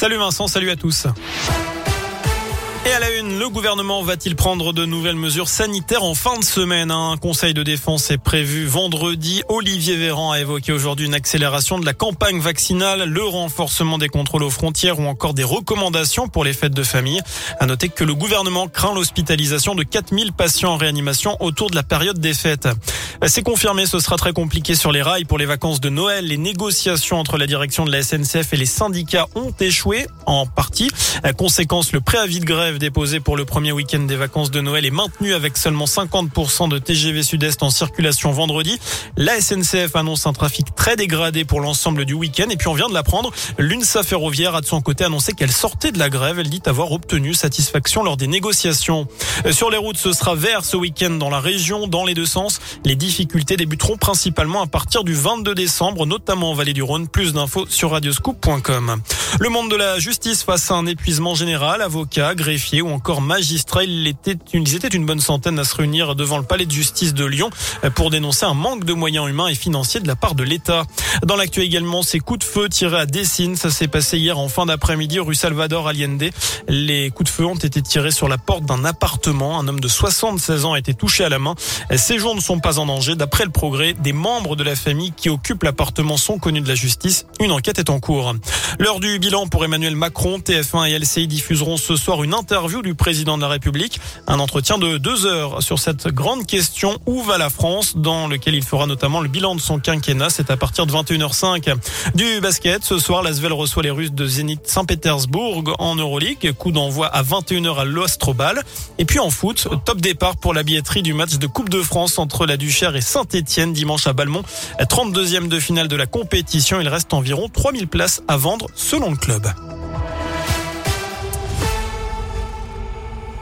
Salut Vincent, salut à tous. Et à la une, le gouvernement va-t-il prendre de nouvelles mesures sanitaires en fin de semaine Un conseil de défense est prévu vendredi. Olivier Véran a évoqué aujourd'hui une accélération de la campagne vaccinale, le renforcement des contrôles aux frontières ou encore des recommandations pour les fêtes de famille. À noter que le gouvernement craint l'hospitalisation de 4000 patients en réanimation autour de la période des fêtes. C'est confirmé, ce sera très compliqué sur les rails pour les vacances de Noël. Les négociations entre la direction de la SNCF et les syndicats ont échoué en partie. Conséquence, le préavis de grève déposé pour le premier week-end des vacances de Noël est maintenu avec seulement 50% de TGV Sud-Est en circulation vendredi. La SNCF annonce un trafic très dégradé pour l'ensemble du week-end. Et puis on vient de l'apprendre, l'UNSA ferroviaire a de son côté annoncé qu'elle sortait de la grève. Elle dit avoir obtenu satisfaction lors des négociations. Sur les routes, ce sera vert ce week-end dans la région, dans les deux sens. Les difficultés débuteront principalement à partir du 22 décembre, notamment en Vallée du Rhône. Plus d'infos sur radioscoop.com. Le monde de la justice face à un épuisement général, avocats, greffiers ou encore magistrats, ils étaient, ils étaient une bonne centaine à se réunir devant le palais de justice de Lyon pour dénoncer un manque de moyens humains et financiers de la part de l'État. Dans l'actu également, ces coups de feu tirés à Dessine, ça s'est passé hier en fin d'après-midi rue Salvador Allende. Les coups de feu ont été tirés sur la porte d'un appartement. Un homme de 76 ans a été touché à la main. Ses jours ne sont pas en danger. D'après le progrès, des membres de la famille qui occupent l'appartement sont connus de la justice. Une enquête est en cours. L'heure du bilan pour Emmanuel Macron, TF1 et LCI diffuseront ce soir une interview du président de la République. Un entretien de deux heures sur cette grande question où va la France, dans lequel il fera notamment le bilan de son quinquennat? C'est à partir de 21h05. Du basket, ce soir, l'Asvel reçoit les Russes de Zénith Saint-Pétersbourg en Euroleague. Coup d'envoi à 21h à l'Ostrobal. Et puis en foot, top départ pour la billetterie du match de Coupe de France entre la Duchère et Saint-Etienne dimanche à Balmont. 32e de finale de la compétition. Il reste environ 3000 places à vendre selon le club.